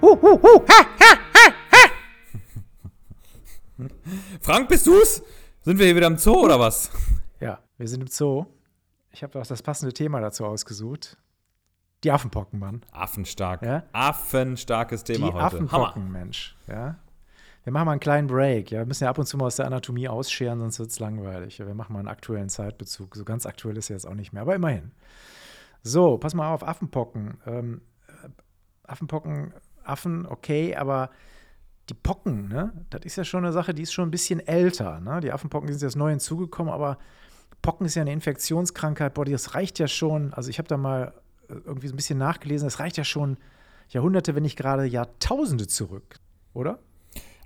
Frank, bist du's? Sind wir hier wieder im Zoo oder was? Ja, wir sind im Zoo. Ich habe auch das passende Thema dazu ausgesucht. Die Affenpocken, Mann. Affenstark. Ja? Affenstarkes Thema Die heute. Affenpocken, Hammer. Mensch. Ja. Wir machen mal einen kleinen Break. Ja. Wir müssen ja ab und zu mal aus der Anatomie ausscheren, sonst wird es langweilig. Ja, wir machen mal einen aktuellen Zeitbezug. So ganz aktuell ist er jetzt auch nicht mehr, aber immerhin. So, pass mal auf, Affenpocken. Ähm, äh, Affenpocken, Affen, okay, aber die Pocken, ne, das ist ja schon eine Sache, die ist schon ein bisschen älter. Ne? Die Affenpocken sind jetzt neu hinzugekommen, aber Pocken ist ja eine Infektionskrankheit. Boah, das reicht ja schon. Also, ich habe da mal äh, irgendwie so ein bisschen nachgelesen. Das reicht ja schon Jahrhunderte, wenn nicht gerade Jahrtausende zurück, oder?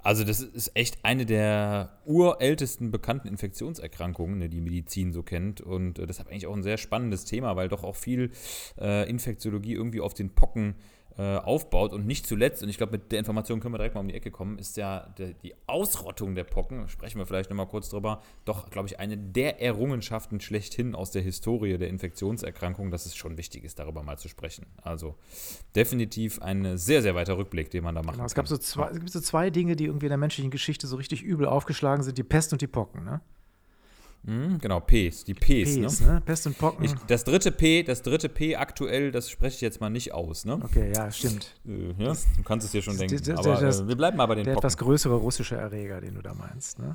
Also, das ist echt eine der urältesten bekannten Infektionserkrankungen, ne, die Medizin so kennt. Und äh, deshalb eigentlich auch ein sehr spannendes Thema, weil doch auch viel äh, Infektiologie irgendwie auf den Pocken äh, aufbaut. Und nicht zuletzt, und ich glaube, mit der Information können wir direkt mal um die Ecke kommen, ist ja der, die Ausrottung der Pocken, sprechen wir vielleicht nochmal kurz drüber, doch, glaube ich, eine der Errungenschaften schlechthin aus der Historie der Infektionserkrankung, dass es schon wichtig ist, darüber mal zu sprechen. Also definitiv ein sehr, sehr weiter Rückblick, den man da machen Genau, es, gab so zwei, es gibt so zwei Dinge, die irgendwie in der menschlichen Geschichte so richtig übel aufgeschlagen sind: die Pest und die Pocken. Ne? Mhm, genau, Ps, die Ps, Ps, ne? ne? Pest und Pocken. Ich, das dritte P, das dritte P aktuell, das spreche ich jetzt mal nicht aus, ne? okay, ja, stimmt. Äh, ja, du kannst es dir schon denken. das- aber das- äh, wir bleiben mal bei den Der Pocken. etwas größere russische Erreger, den du da meinst. Ne?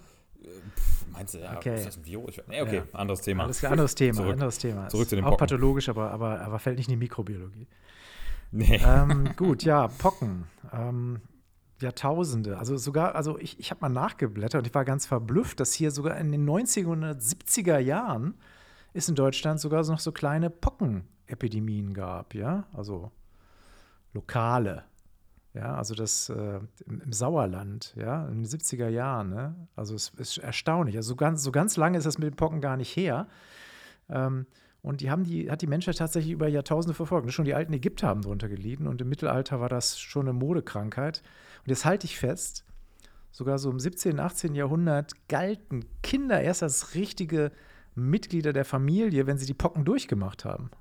Meinst du, ja, Okay. ist das ein Virus? Nee, okay, Ja. anderes Thema. Alles anderes Thema. Zurück. Anderes Thema. Zurück zu den Auch Pocken. pathologisch, aber, aber, aber fällt nicht in die Mikrobiologie. Nee. ähm, gut, ja, Pocken. Ähm, Jahrtausende. Also sogar, also ich, ich habe mal nachgeblättert und ich war ganz verblüfft, dass hier sogar in den 1970er Jahren es in Deutschland sogar noch so kleine Pockenepidemien gab, ja, also lokale. Ja, also das äh, im, im Sauerland, ja, in den 70er Jahren, ne? Also es ist erstaunlich. Also so ganz, so ganz lange ist das mit den Pocken gar nicht her. Ähm, und die haben die, hat die Menschheit tatsächlich über Jahrtausende verfolgt. Schon die alten Ägypter haben darunter gelitten und im Mittelalter war das schon eine Modekrankheit. Und jetzt halte ich fest, sogar so im 17., 18. Jahrhundert galten Kinder erst als richtige Mitglieder der Familie, wenn sie die Pocken durchgemacht haben.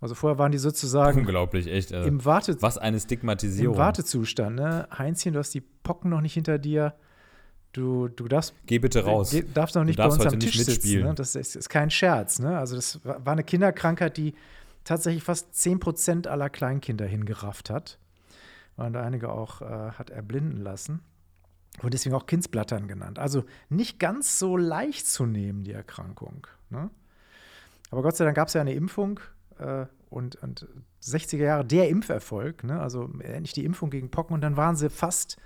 Also vorher waren die sozusagen Unglaublich, echt. Also, im, Warte, was eine Stigmatisierung. im Wartezustand. Ne? Heinzchen, du hast die Pocken noch nicht hinter dir. Du, du darfst Geh bitte raus. Ge darfst noch nicht darfst bei uns am Tisch sitzen. mitspielen. Ne? Das ist, ist kein Scherz. Ne? Also das war war eine Kinderkrankheit, die tatsächlich fast 10% aller Kleinkinder hingerafft hat. Und einige auch äh, hat erblinden lassen. Und deswegen auch Kindsblattern genannt. Also nicht ganz so leicht zu nehmen, die Erkrankung. Ne? Aber Gott sei Dank gab es ja eine Impfung äh, und, und 60er Jahre der Impferfolg, ne? also endlich die Impfung gegen Pocken und dann waren sie fast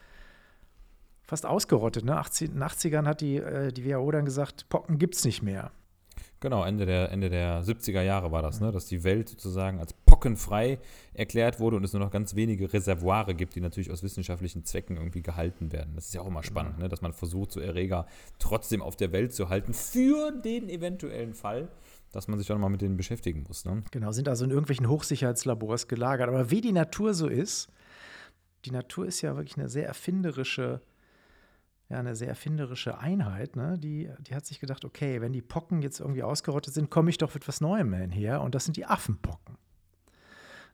fast ausgerottet. Ne? 80, in den 80ern hat die, äh, die WHO dann gesagt, Pocken gibt es nicht mehr. Genau, Ende der, Ende der 70er Jahre war das, ne? dass die Welt sozusagen als pockenfrei erklärt wurde und es nur noch ganz wenige Reservoire gibt, die natürlich aus wissenschaftlichen Zwecken irgendwie gehalten werden. Das ist ja auch immer spannend, ne? dass man versucht, so Erreger trotzdem auf der Welt zu halten für den eventuellen Fall, dass man sich auch mal mit denen beschäftigen muss. Ne? Genau, sind also in irgendwelchen Hochsicherheitslabors gelagert. Aber wie die Natur so ist, die Natur ist ja wirklich eine sehr erfinderische, ja, eine sehr erfinderische Einheit. Ne? Die, die hat sich gedacht, okay, wenn die Pocken jetzt irgendwie ausgerottet sind, komme ich doch mit was Neuem her. Und das sind die Affenpocken.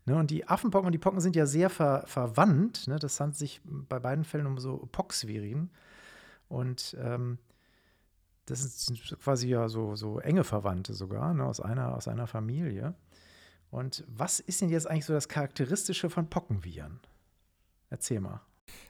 Ne? Und die Affenpocken und die Pocken sind ja sehr ver, verwandt. Ne? Das handelt sich bei beiden Fällen um so Poxviren. Und ähm, das sind quasi ja so, so enge Verwandte sogar, ne? aus, einer, aus einer Familie. Und was ist denn jetzt eigentlich so das Charakteristische von Pockenviren? Erzähl mal.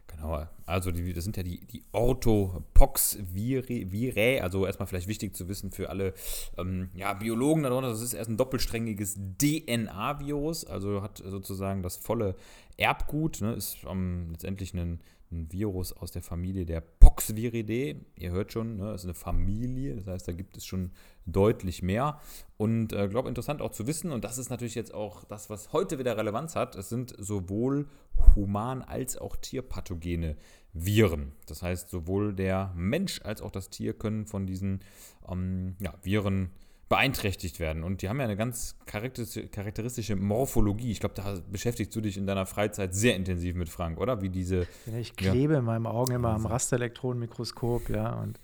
Genau, also die, das sind ja die, die Orthopox-Virae, also erstmal vielleicht wichtig zu wissen für alle ähm, ja, Biologen darunter, das ist erst ein doppelsträngiges DNA-Virus, also hat sozusagen das volle Erbgut, ne, ist ähm, letztendlich ein, ein Virus aus der Familie der Poxviridae. Ihr hört schon, ne, das ist eine Familie, das heißt, da gibt es schon deutlich mehr. Und äh, glaube interessant auch zu wissen, und das ist natürlich jetzt auch das, was heute wieder Relevanz hat, es sind sowohl human- als auch tierpathogene Viren. Das heißt, sowohl der Mensch als auch das Tier können von diesen ähm, ja, Viren beeinträchtigt werden. Und die haben ja eine ganz charakteristische Morphologie. Ich glaube, da beschäftigst du dich in deiner Freizeit sehr intensiv mit, Frank, oder? Wie diese. Ich klebe ja. in meinem Augen immer am Rasterelektronenmikroskop, ja, und,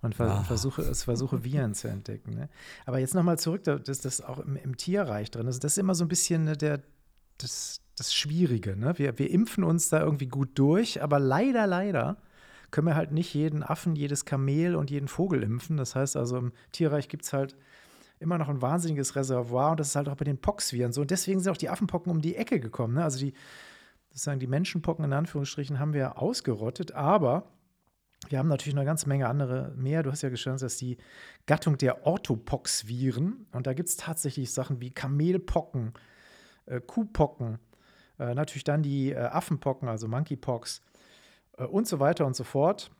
und vers ah. versuche, es versuche Viren zu entdecken. Ne? Aber jetzt nochmal zurück, das ist auch im, im, Tierreich drin. Also das ist immer so ein bisschen ne, der, das, das Schwierige. Ne? Wir, wir impfen uns da irgendwie gut durch, aber leider, leider können wir halt nicht jeden Affen, jedes Kamel und jeden Vogel impfen. Das heißt also, im Tierreich gibt es halt immer noch ein wahnsinniges Reservoir und das ist halt auch bei den Poxviren so. Und deswegen sind auch die Affenpocken um die Ecke gekommen. Ne? Also die, sozusagen die Menschenpocken in Anführungsstrichen haben wir ausgerottet, aber wir haben natürlich noch eine ganze Menge andere mehr. Du hast ja geschrieben, dass die Gattung der Orthopoxviren, und da gibt es tatsächlich Sachen wie Kamelpocken, äh, Kuhpocken, äh, natürlich dann die äh, Affenpocken, also Monkeypox äh, und so weiter und so fort.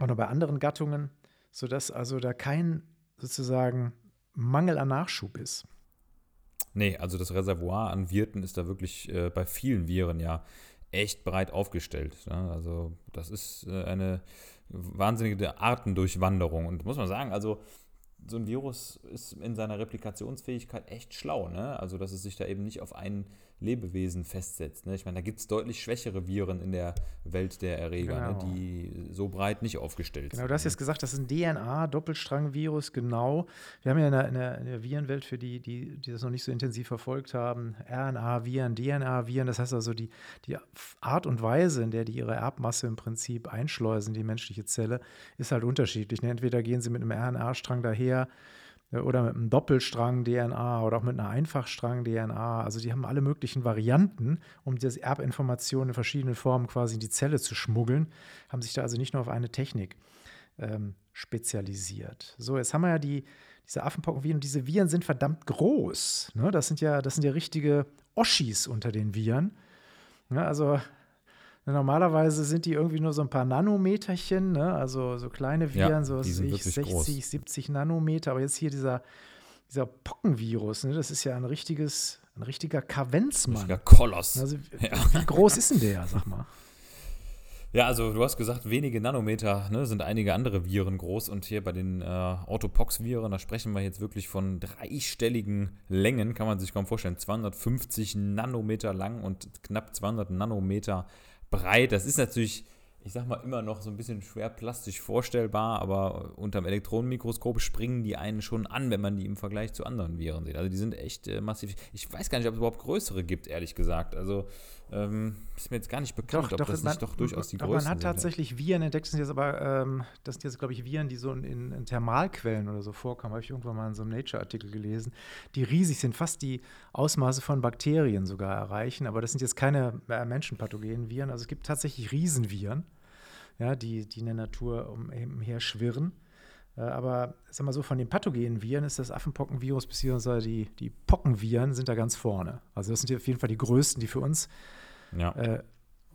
Auch bei anderen Gattungen, sodass also da kein sozusagen Mangel an Nachschub ist. Nee, also das Reservoir an Wirten ist da wirklich äh, bei vielen Viren ja echt breit aufgestellt. Ne? Also das ist äh, eine wahnsinnige Artendurchwanderung. Und muss man sagen, also so ein Virus ist in seiner Replikationsfähigkeit echt schlau. Ne? Also dass es sich da eben nicht auf einen Lebewesen festsetzt. Ne? Ich meine, da gibt es deutlich schwächere Viren in der Welt der Erreger, ne? genau. ne? die so breit nicht aufgestellt genau, sind. Genau, du hast ne? jetzt gesagt, das ist ein DNA-Doppelstrang-Virus, genau. Wir haben ja in der, in der, in der Virenwelt, für die, die, die das noch nicht so intensiv verfolgt haben, RNA-Viren, DNA-Viren. Das heißt also, die, die Art und Weise, in der die ihre Erbmasse im Prinzip einschleusen, die menschliche Zelle, ist halt unterschiedlich. Ne? Entweder gehen sie mit einem RNA-Strang daher, oder mit einem Doppelstrang DNA oder auch mit einer Einfachstrang DNA. Also die haben alle möglichen Varianten, um diese Erbinformationen in verschiedenen Formen quasi in die Zelle zu schmuggeln, haben sich da also nicht nur auf eine Technik ähm, spezialisiert. So, jetzt haben wir ja die, diese Affenpockenviren und diese Viren sind verdammt groß. Ne? Das, sind ja, das sind ja richtige Oschis unter den Viren. Ja, also Normalerweise sind die irgendwie nur so ein paar Nanometerchen, ne? also so kleine Viren, ja, so 60, groß. 70 Nanometer. Aber jetzt hier dieser, dieser Pockenvirus, ne? das ist ja ein richtiges, ein richtiger Kavenzmann. Ein richtiger Koloss. Also, ja. Wie groß ist denn der, sag mal? Ja, also du hast gesagt, wenige Nanometer ne, sind einige andere Viren groß und hier bei den äh, Autopox-Viren, da sprechen wir jetzt wirklich von dreistelligen Längen, kann man sich kaum vorstellen. 250 Nanometer lang und knapp 200 Nanometer breit. Das ist natürlich, ich sag mal, immer noch so ein bisschen schwer plastisch vorstellbar, aber unterm Elektronenmikroskop springen die einen schon an, wenn man die im Vergleich zu anderen Viren sieht. Also die sind echt äh, massiv. Ich weiß gar nicht, ob es überhaupt größere gibt, ehrlich gesagt. Also ähm, ist mir jetzt gar nicht bekannt, doch, ob doch, das man, nicht doch durchaus die sind. Man hat tatsächlich Viren entdeckt, das sind jetzt aber, ähm, das sind jetzt, glaube ich, Viren, die so in, in, Thermalquellen oder so vorkommen, habe ich irgendwann mal in so einem Nature-Artikel gelesen, die riesig sind, fast die Ausmaße von Bakterien sogar erreichen, aber das sind jetzt keine äh, menschenpathogenen Viren, also es gibt tatsächlich Riesenviren, ja, die, die in der Natur umher schwirren. Äh, aber sag mal so, von den pathogenen Viren ist das Affenpockenvirus bzw. Die, die Pockenviren sind da ganz vorne. Also das sind auf jeden Fall die größten, die für uns ja. äh,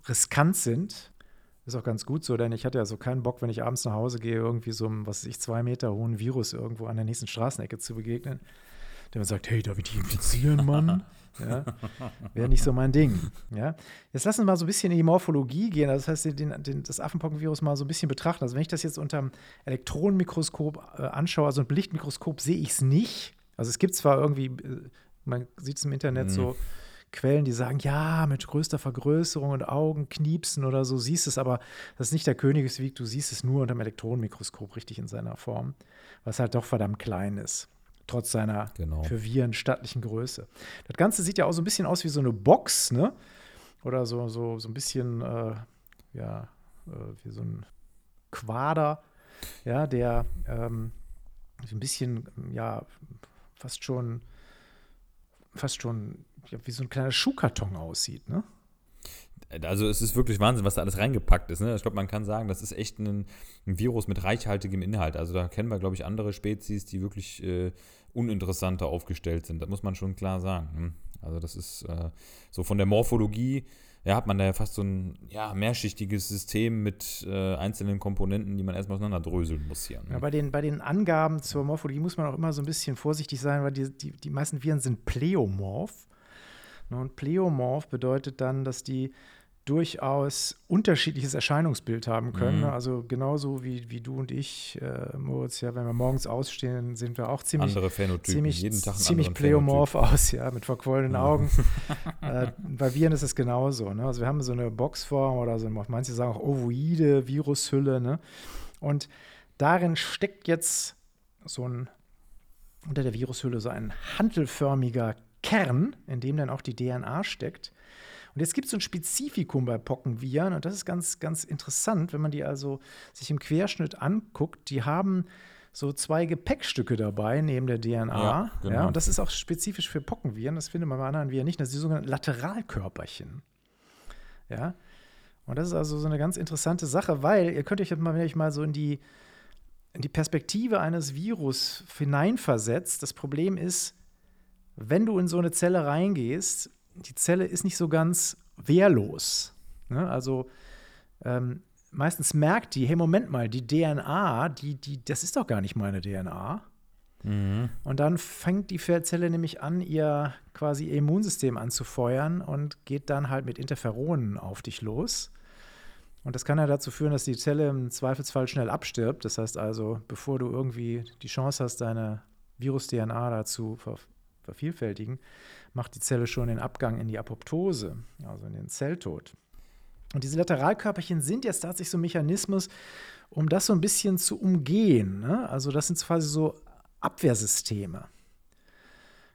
riskant sind. Ist auch ganz gut so, denn ich hatte ja so keinen Bock, wenn ich abends nach Hause gehe, irgendwie so einem, was weiß ich, zwei Meter hohen Virus irgendwo an der nächsten Straßenecke zu begegnen. Der mir sagt, hey, darf ich dich infizieren, Mann? Ja, Wäre nicht so mein Ding. Ja. Jetzt lassen wir mal so ein bisschen in die Morphologie gehen. Also das heißt, den, den, das Affenpockenvirus mal so ein bisschen betrachten. Also wenn ich das jetzt unter einem Elektronenmikroskop äh, anschaue, also ein Lichtmikroskop, sehe ich es nicht. Also es gibt zwar irgendwie, äh, man sieht es im Internet mhm. so Quellen, die sagen, ja, mit größter Vergrößerung und Augenkniepsen oder so siehst es, aber das ist nicht der Königsweg, du siehst es nur unter dem Elektronenmikroskop richtig in seiner Form, was halt doch verdammt klein ist, trotz seiner genau. für Viren stattlichen Größe. Das Ganze sieht ja auch so ein bisschen aus wie so eine Box, ne? Oder so, so, so ein bisschen, äh, ja, äh, wie so ein Quader, ja, der ähm, so ein bisschen, ja, fast schon, fast schon wie so ein kleiner Schuhkarton aussieht, ne? Also es ist wirklich Wahnsinn, was da alles reingepackt ist. Ne? Ich glaube, man kann sagen, das ist echt ein, ein, Virus mit reichhaltigem Inhalt. Also da kennen wir, glaube ich, andere Spezies, die wirklich äh, uninteressanter aufgestellt sind. Das muss man schon klar sagen. Ne? Also das ist äh, so von der Morphologie ja, hat man da ja fast so ein ja, mehrschichtiges System mit äh, einzelnen Komponenten, die man erstmal auseinanderdröseln muss hier. Ne? Ja, bei, den, bei den Angaben zur Morphologie muss man auch immer so ein bisschen vorsichtig sein, weil die, die, die meisten Viren sind pleomorph. Ne, und pleomorph bedeutet dann, dass die durchaus unterschiedliches Erscheinungsbild haben können. Mhm. Also genauso wie, wie du und ich, äh, Moritz, ja, wenn wir morgens ausstehen, sind wir auch ziemlich, Andere Phänotypen, ziemlich, jeden Tag ziemlich pleomorph Phänotyp. aus, ja, mit verquollenen ja. Augen. äh, bei Viren ist es genauso. Ne? Also wir haben so eine Boxform oder so, manche sagen auch ovoide Virushülle. Ne? Und darin steckt jetzt so ein, unter der Virushülle so ein hantelförmiger Kern, in dem dann auch die DNA steckt. Und jetzt gibt es so ein Spezifikum bei Pockenviren und das ist ganz, ganz interessant, wenn man die also sich im Querschnitt anguckt. Die haben so zwei Gepäckstücke dabei neben der DNA. Ja, genau. ja, und das ist auch spezifisch für Pockenviren. Das findet man bei anderen Viren nicht. Das sind die sogenannten Lateralkörperchen. Ja. Und das ist also so eine ganz interessante Sache, weil ihr könnt euch jetzt mal, wenn ich mal so in die, in die Perspektive eines Virus hineinversetzt, das Problem ist, wenn du in so eine Zelle reingehst, die Zelle ist nicht so ganz wehrlos. Ne? Also ähm, meistens merkt die, hey, Moment mal, die DNA, die, die, das ist doch gar nicht meine DNA. Mhm. Und dann fängt die Zelle nämlich an, ihr quasi Immunsystem anzufeuern und geht dann halt mit Interferonen auf dich los. Und das kann ja dazu führen, dass die Zelle im Zweifelsfall schnell abstirbt. Das heißt also, bevor du irgendwie die Chance hast, deine Virus-DNA dazu vervielfältigen, macht die Zelle schon den Abgang in die Apoptose, also in den Zelltod. Und diese Lateralkörperchen sind jetzt tatsächlich so ein Mechanismus, um das so ein bisschen zu umgehen. Ne? Also das sind quasi so Abwehrsysteme.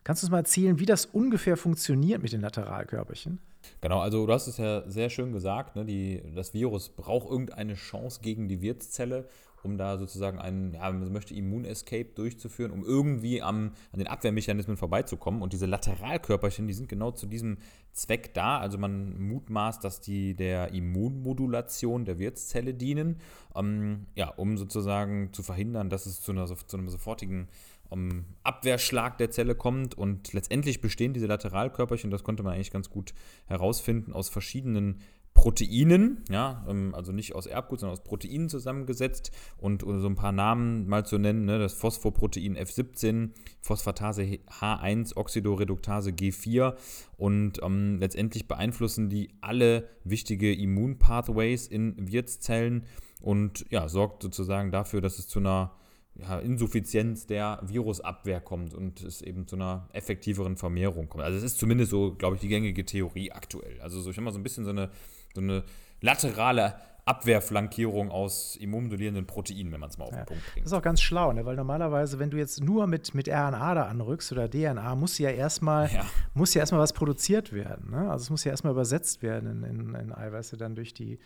Kannst du uns mal erzählen, wie das ungefähr funktioniert mit den Lateralkörperchen? Genau, also du hast es ja sehr schön gesagt, ne? die, das Virus braucht irgendeine Chance gegen die Wirtszelle um da sozusagen einen, ja, man möchte Immun-Escape durchzuführen, um irgendwie am, an den Abwehrmechanismen vorbeizukommen. Und diese Lateralkörperchen, die sind genau zu diesem Zweck da. Also man mutmaßt, dass die der Immunmodulation der Wirtszelle dienen, ähm, ja, um sozusagen zu verhindern, dass es zu, einer, zu einem sofortigen um, ähm, Abwehrschlag der Zelle kommt. Und letztendlich bestehen diese Lateralkörperchen, das konnte man eigentlich ganz gut herausfinden, aus verschiedenen Proteinen, ja, ähm, also nicht aus Erbgut, sondern aus Proteinen zusammengesetzt und so ein paar Namen mal zu nennen, ne, das Phosphoprotein F17, Phosphatase H1, Oxidoreduktase G4 und ähm, letztendlich beeinflussen die alle wichtige Immunpathways in Wirtszellen und ja, sorgt sozusagen dafür, dass es zu einer ja, Insuffizienz der Virusabwehr kommt und es eben zu einer effektiveren Vermehrung kommt. Also es ist zumindest so, glaube ich, die gängige Theorie aktuell. Also so, ich habe mal so ein bisschen so eine so eine laterale Abwehrflankierung aus immunmodulierenden Proteinen, wenn man es mal auf den Punkt bringt. Das ist auch ganz schlau, ne? weil normalerweise, wenn du jetzt nur mit, mit RNA da anrückst oder DNA, muss ja erstmal ja. muss ja erstmal was produziert werden. Ne? Also es muss ja erstmal übersetzt werden in, in, in Eiweiße dann durch die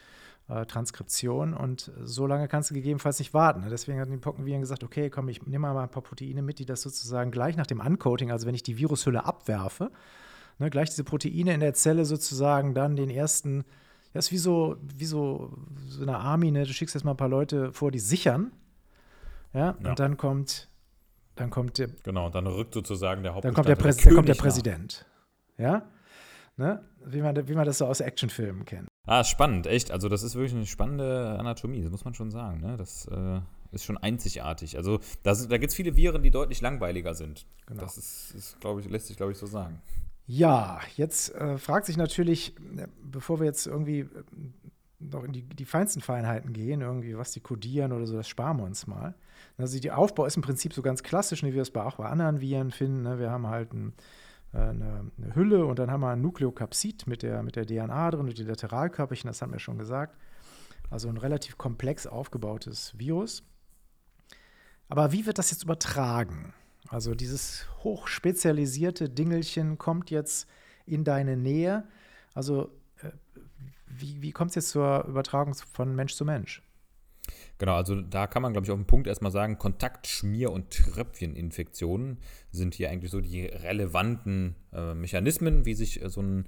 äh, Transkription und so lange kannst du gegebenenfalls nicht warten. Ne? Deswegen hat die Pockenviren gesagt, okay, komm, ich nehme mal ein paar Proteine mit, die das sozusagen gleich nach dem Uncoating, also wenn ich die Virushülle abwerfe, ne, gleich diese Proteine in der Zelle sozusagen dann den ersten das ist wie so, wie so, so eine Army, ne? Du schickst jetzt mal ein paar Leute vor, die sichern. Ja, ja. und dann kommt, dann kommt der. Genau, dann rückt sozusagen der Hauptmann. Dann kommt der, Präs dann kommt der Präsident. Ja? Ne? Wie, man, wie man das so aus Actionfilmen kennt. Ah, spannend, echt. Also, das ist wirklich eine spannende Anatomie, das muss man schon sagen. Ne? Das äh, ist schon einzigartig. Also, das, da gibt es viele Viren, die deutlich langweiliger sind. Genau. Das ist, ist ich, lässt sich, glaube ich, so sagen. Ja, jetzt äh, fragt sich natürlich, äh, bevor wir jetzt irgendwie äh, noch in die, die, feinsten Feinheiten gehen, irgendwie, was die kodieren oder so, das sparen wir uns mal. Also der Aufbau ist im Prinzip so ganz klassisch, wie wir es auch bei anderen Viren finden. Ne? Wir haben halt ein, äh, eine, eine, Hülle und dann haben wir ein Nukleokapsid mit der, mit der DNA drin und die Lateralkörperchen, das haben wir schon gesagt. Also ein relativ komplex aufgebautes Virus. Aber wie wird das jetzt übertragen? Also dieses hochspezialisierte Dingelchen kommt jetzt in deine Nähe. Also äh, wie, wie kommt es jetzt zur Übertragung von Mensch zu Mensch? Genau, also da kann man, glaube ich, auf den Punkt erstmal sagen, Kontakt-, Schmier- und Tröpfcheninfektionen sind hier eigentlich so die relevanten äh, Mechanismen, wie sich äh, so ein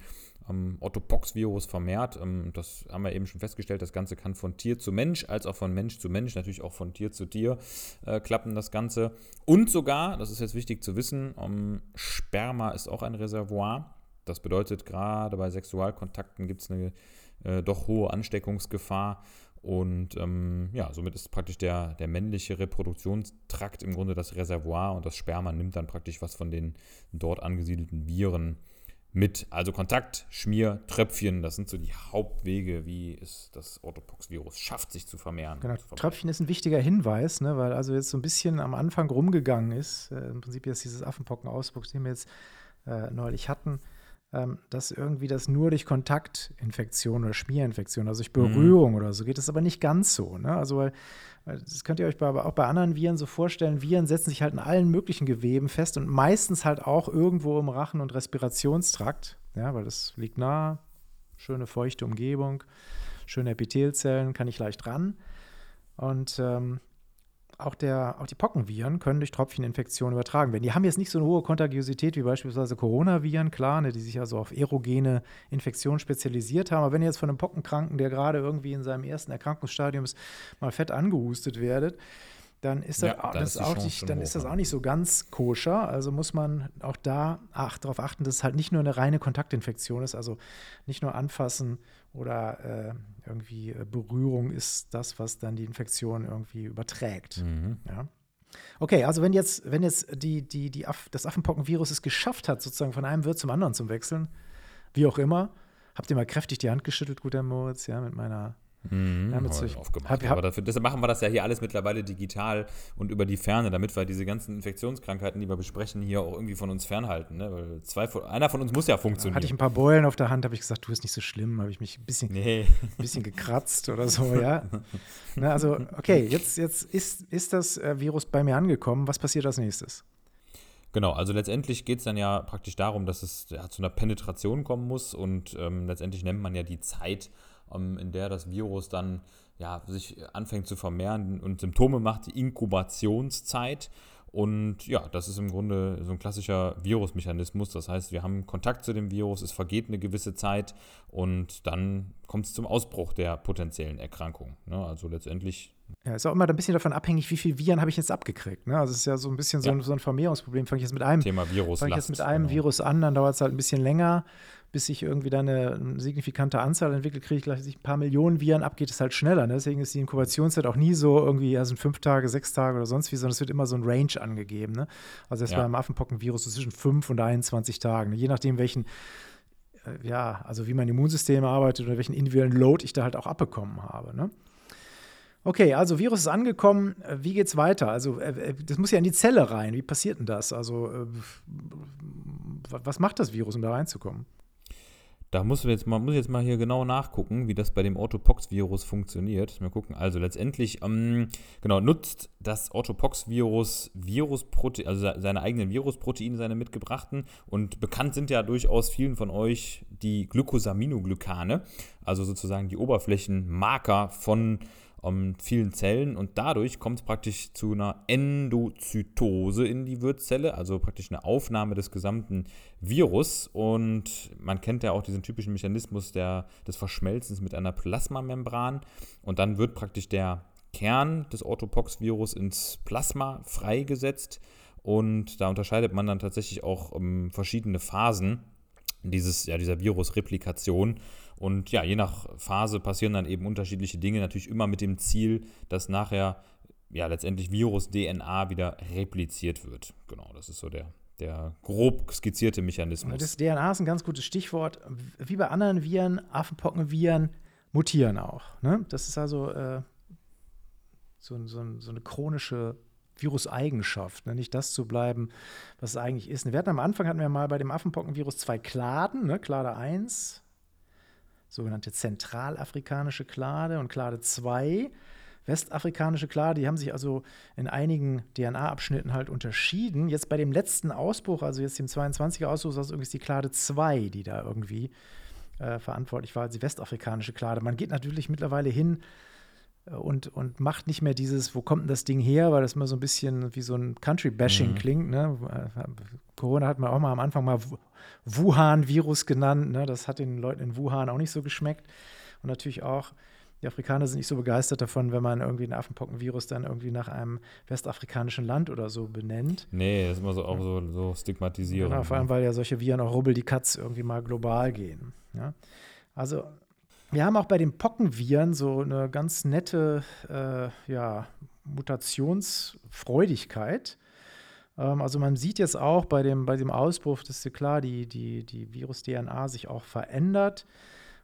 ähm, Ottopox-Virus vermehrt. Ähm, das haben wir eben schon festgestellt. Das Ganze kann von Tier zu Mensch als auch von Mensch zu Mensch, natürlich auch von Tier zu Tier äh, klappen das Ganze. Und sogar, das ist jetzt wichtig zu wissen, ähm, Sperma ist auch ein Reservoir. Das bedeutet, gerade bei Sexualkontakten gibt es eine äh, doch hohe Ansteckungsgefahr. Und ähm, ja, somit ist praktisch der, der männliche Reproduktionstrakt im Grunde das Reservoir und das Sperma nimmt dann praktisch was von den dort angesiedelten Viren mit. Also Kontakt, Schmier, Tröpfchen, das sind so die Hauptwege, wie es das Orthopox-Virus schafft, sich zu vermehren. Genau, zu Tröpfchen ist ein wichtiger Hinweis, ne, weil also jetzt so ein bisschen am Anfang rumgegangen ist, äh, im Prinzip jetzt dieses Affenpocken-Ausbruch, den wir jetzt äh, neulich hatten, dass irgendwie das nur durch Kontaktinfektion oder Schmierinfektion, also durch Berührung mhm. oder so geht, das aber nicht ganz so. Ne? Also weil, das könnt ihr euch bei, auch bei anderen Viren so vorstellen, Viren setzen sich halt in allen möglichen Geweben fest und meistens halt auch irgendwo im Rachen- und Respirationstrakt, ja, weil das liegt nah, schöne feuchte Umgebung, schöne Epithelzellen, kann ich leicht ran. Und ähm, auch, der, auch die Pockenviren können durch Tröpfcheninfektionen übertragen werden. Die haben jetzt nicht so eine hohe Kontagiosität wie beispielsweise Coronaviren, klar, ne, die sich also auf aerogene Infektionen spezialisiert haben. Aber wenn ihr jetzt von einem Pockenkranken, der gerade irgendwie in seinem ersten Erkrankungsstadium ist, mal fett angehustet werdet, dann ist das, ja, dann das ist auch nicht, dann ist das auch nicht so ganz koscher. Also muss man auch da ach, darauf achten, dass es halt nicht nur eine reine Kontaktinfektion ist, also nicht nur anfassen oder äh, irgendwie äh, Berührung ist das, was dann die Infektion irgendwie überträgt. Mhm. Ja. Okay, also wenn jetzt, wenn jetzt die, die, die Aff, das Affenpockenvirus es geschafft hat, sozusagen von einem Wirt zum anderen zu wechseln, wie auch immer, habt ihr mal kräftig die Hand geschüttelt, guter Moritz, ja, mit meiner Mhm, ja, aufgemacht. Hab, hab, Aber dafür, deshalb machen wir das ja hier alles mittlerweile digital und über die Ferne, damit wir diese ganzen Infektionskrankheiten, die wir besprechen, hier auch irgendwie von uns fernhalten. Ne? Weil zwei, einer von uns muss ja funktionieren. Hatte ich ein paar Beulen auf der Hand, habe ich gesagt, du ist nicht so schlimm, habe ich mich ein bisschen, nee. ein bisschen gekratzt oder so, ja. Na, also, okay, jetzt, jetzt ist, ist das äh, Virus bei mir angekommen. Was passiert als nächstes? Genau, also letztendlich geht es dann ja praktisch darum, dass es ja, zu einer Penetration kommen muss und ähm, letztendlich nennt man ja die Zeit, in der das Virus dann ja, sich anfängt zu vermehren und Symptome macht, die Inkubationszeit. Und ja, das ist im Grunde so ein klassischer Virusmechanismus. Das heißt, wir haben Kontakt zu dem Virus, es vergeht eine gewisse Zeit und dann kommt es zum Ausbruch der potenziellen Erkrankung. Ne? Also letztendlich ja, ist auch immer ein bisschen davon abhängig, wie viel Viren habe ich jetzt abgekriegt. Ne? Also es ist ja so ein bisschen so, ja. ein, so ein Vermehrungsproblem. Fange ich jetzt mit einem, Thema Virus fange ich jetzt mit einem genau. Virus an, dann dauert es halt ein bisschen länger, bis ich irgendwie da eine, signifikante Anzahl entwickle, kriege ich gleich ein paar Millionen Viren ab, geht es halt schneller. Ne? Deswegen ist die Inkubationszeit auch nie so irgendwie, ja, sind fünf Tage, sechs Tage oder sonst wie, sondern es wird immer so ein Range angegeben. Ne? Also das ja. beim Affenpockenvirus so zwischen fünf und 21 Tagen. Ne? Je nachdem, welchen äh, ja, also wie mein Immunsystem arbeitet oder welchen individuellen Load ich da halt auch abbekommen habe. Ne? Okay, also Virus ist angekommen. Äh, wie geht's weiter? Also äh, das muss ja in die Zelle rein. Wie passiert denn das? Also was macht das Virus, um da reinzukommen? Da muss jetzt mal, muss jetzt mal hier genau nachgucken, wie das bei dem Orthopox-Virus funktioniert. Mal gucken. Also letztendlich, ähm, genau, nutzt das Orthopox-Virus Virusprotein, also seine eigenen Virusproteine, seine mitgebrachten. Und bekannt sind ja durchaus vielen von euch die Glycosaminoglycane, also sozusagen die Oberflächenmarker von um, vielen Zellen und dadurch kommt es praktisch zu einer Endozytose in die Wirtszelle, also praktisch eine Aufnahme des gesamten Virus. Und man kennt ja auch diesen typischen Mechanismus der, des Verschmelzens mit einer Plasmamembran. Und dann wird praktisch der Kern des Orthopox-Virus ins Plasma freigesetzt. Und da unterscheidet man dann tatsächlich auch um, verschiedene Phasen dieses, ja, dieser Virusreplikation. Und ja, je nach Phase passieren dann eben unterschiedliche Dinge, natürlich immer mit dem Ziel, dass nachher ja letztendlich Virus-DNA wieder repliziert wird. Genau, das ist so der, der grob skizzierte Mechanismus. Das DNA ist ein ganz gutes Stichwort. Wie bei anderen Viren, Affenpockenviren mutieren auch. Ne? Das ist also äh, so, so, so, eine chronische Viruseigenschaft, ne? nicht das zu bleiben, was es eigentlich ist. Wir hatten am Anfang hatten wir mal bei dem Affenpockenvirus zwei Kladen, ne? Klade 1, sogenannte zentralafrikanische Klade und Klade 2, westafrikanische Klade, die haben sich also in einigen DNA-Abschnitten halt unterschieden. Jetzt bei dem letzten Ausbruch, also jetzt dem 22er Ausbruch, ist das irgendwie die Klade 2, die da irgendwie äh, verantwortlich war, die westafrikanische Klade. Man geht natürlich mittlerweile hin und, und macht nicht mehr dieses, wo kommt denn das Ding her, weil das immer so ein bisschen wie so ein Country-Bashing mhm. klingt. Ne? Corona hat man auch mal am Anfang mal Wuhan-Virus genannt. Ne? Das hat den Leuten in Wuhan auch nicht so geschmeckt. Und natürlich auch, die Afrikaner sind nicht so begeistert davon, wenn man irgendwie ein Affenpockenvirus dann irgendwie nach einem westafrikanischen Land oder so benennt. Nee, das ist immer so auch so, so stigmatisierend. Genau, vor allem, weil ja solche Viren auch rubbel die Katz irgendwie mal global gehen. Ja? Also wir haben auch bei den Pockenviren so eine ganz nette äh, ja, Mutationsfreudigkeit. Ähm, also man sieht jetzt auch bei dem, bei dem Ausbruch, dass klar die, die, die Virus-DNA sich auch verändert.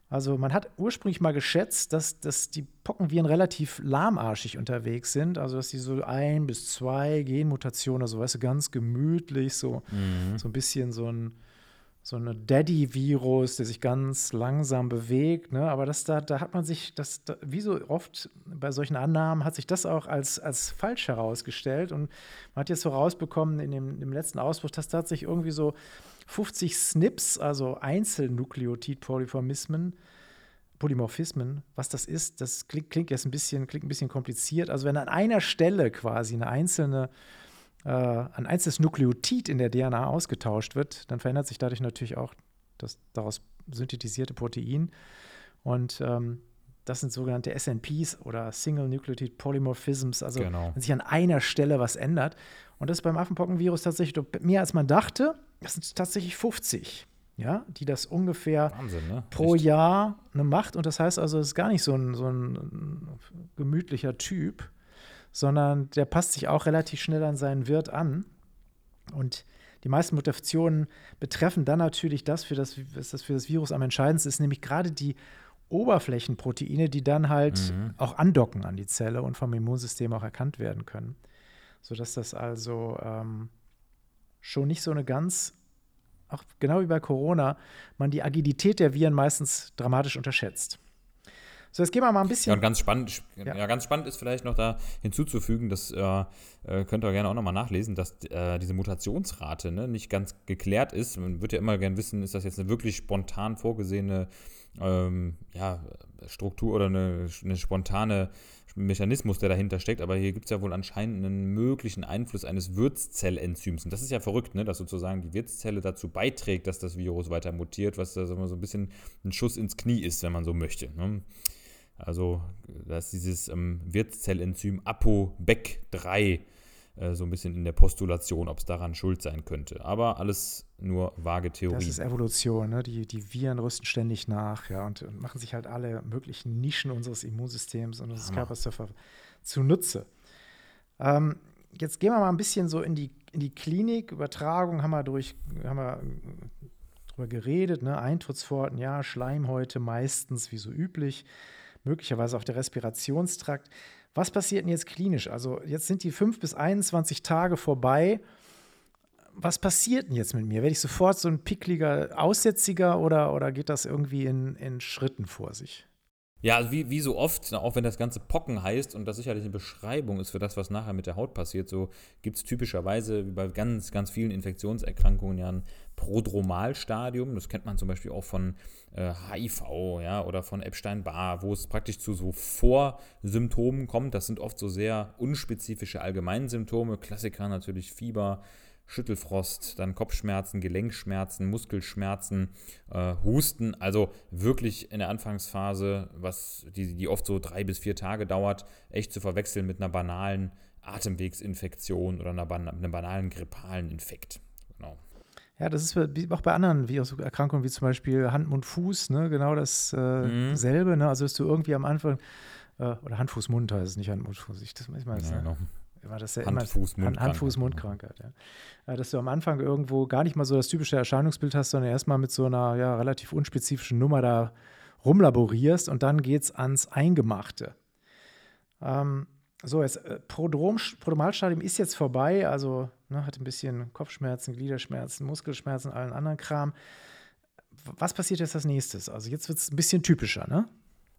Also man hat ursprünglich mal geschätzt, dass, dass die Pockenviren relativ lahmarschig unterwegs sind. Also dass sie so ein bis zwei Genmutationen, also weißt du, ganz gemütlich, so, mhm. so ein bisschen so ein so ein Daddy-Virus, der sich ganz langsam bewegt. Ne? Aber das, da, da hat man sich, das, da, wie so oft bei solchen Annahmen, hat sich das auch als, als falsch herausgestellt. Und man hat jetzt so rausbekommen in dem, dem letzten Ausbruch, dass tatsächlich irgendwie so 50 SNPs, also Einzelnukleotid-Polymorphismen, Polymorphismen, was das ist, das klingt, klingt jetzt ein bisschen, klingt ein bisschen kompliziert. Also wenn an einer Stelle quasi eine einzelne äh, ein einzelnes Nukleotid in der DNA ausgetauscht wird, dann verändert sich dadurch natürlich auch das daraus synthetisierte Protein. Und ähm, das sind sogenannte SNPs oder Single Nucleotide Polymorphisms, also genau. wenn sich an einer Stelle was ändert. Und das ist beim Affenpockenvirus tatsächlich mehr als man dachte. Das sind tatsächlich 50, ja, die das ungefähr Wahnsinn, ne? pro Echt? Jahr ne, macht. Und das heißt also, es ist gar nicht so ein, so ein gemütlicher Typ, sondern der passt sich auch relativ schnell an seinen Wirt an. Und die meisten Mutationen betreffen dann natürlich das, für das, was das für das Virus am entscheidendsten ist, nämlich gerade die Oberflächenproteine, die dann halt mhm. auch andocken an die Zelle und vom Immunsystem auch erkannt werden können. Sodass das also ähm, schon nicht so eine ganz, auch genau wie bei Corona, man die Agilität der Viren meistens dramatisch unterschätzt. So, jetzt gehen wir mal ein bisschen. Ja, und ganz spannend, ja. ja ganz spannend ist vielleicht noch da hinzuzufügen, das äh, äh, könnt ihr gerne auch nochmal nachlesen, dass äh, diese Mutationsrate ne, nicht ganz geklärt ist. Man würde ja immer gerne wissen, ist das jetzt eine wirklich spontan vorgesehene ähm, ja, Struktur oder eine, eine spontane Mechanismus, der dahinter steckt, aber hier gibt es ja wohl anscheinend einen möglichen Einfluss eines Wirtszellenzyms. Und das ist ja verrückt, ne? dass sozusagen die Wirtszelle dazu beiträgt, dass das Virus weiter mutiert, was da so ein bisschen ein Schuss ins Knie ist, wenn man so möchte. Ne? Also, dass dieses ähm, Wirtszellenzym ApoBec3 äh, so ein bisschen in der Postulation, ob es daran schuld sein könnte. Aber alles nur vage Theorie. Das ist Evolution, ne? die, die Viren rüsten ständig nach ja, und, und machen sich halt alle möglichen Nischen unseres Immunsystems und unseres Körpers zu, zunutze. Ähm, jetzt gehen wir mal ein bisschen so in die, in die Klinik. Übertragung haben wir durch, haben wir drüber geredet, ne? Eintrittsforten, ja, Schleimhäute meistens, wie so üblich möglicherweise auch der Respirationstrakt. Was passiert denn jetzt klinisch? Also jetzt sind die 5 bis 21 Tage vorbei. Was passiert denn jetzt mit mir? Werde ich sofort so ein pickliger Aussätziger oder, oder geht das irgendwie in, in Schritten vor sich? Ja, also wie, wie so oft, auch wenn das Ganze Pocken heißt und das sicherlich eine Beschreibung ist für das, was nachher mit der Haut passiert, so gibt es typischerweise wie bei ganz, ganz vielen Infektionserkrankungen ja ein Prodromalstadium. Das kennt man zum Beispiel auch von äh, HIV ja, oder von Epstein-Barr, wo es praktisch zu so Vorsymptomen kommt. Das sind oft so sehr unspezifische Allgemeinsymptome. Klassiker natürlich Fieber, Schüttelfrost, dann Kopfschmerzen, Gelenkschmerzen, Muskelschmerzen, äh, Husten. Also wirklich in der Anfangsphase, was die, die oft so drei bis vier Tage dauert, echt zu verwechseln mit einer banalen Atemwegsinfektion oder einer, einem banalen grippalen Infekt. Genau. Ja, das ist auch bei anderen Viruserkrankungen, wie zum Beispiel Hand, Mund, Fuß, ne? genau dasselbe. Äh, mhm. Ne? Also, dass du irgendwie am Anfang, äh, oder Hand, Fuß, Mund heißt es nicht Hand, Mund, Fuß. Ich, das manchmal ja, ne? war das ja Hand, Fuß, Mundkrankheit. Hand, Fuß, Mundkrankheit. Ja. Dass du am Anfang irgendwo gar nicht mal so das typische Erscheinungsbild hast, sondern erstmal mit so einer ja, relativ unspezifischen Nummer da rumlaborierst und dann geht es ans Eingemachte. Ähm, so, das äh, Prodrom, Prodromalstadium ist jetzt vorbei, also ne, hat ein bisschen Kopfschmerzen, Gliederschmerzen, Muskelschmerzen, allen anderen Kram. Was passiert jetzt als nächstes? Also jetzt wird es ein bisschen typischer, ne?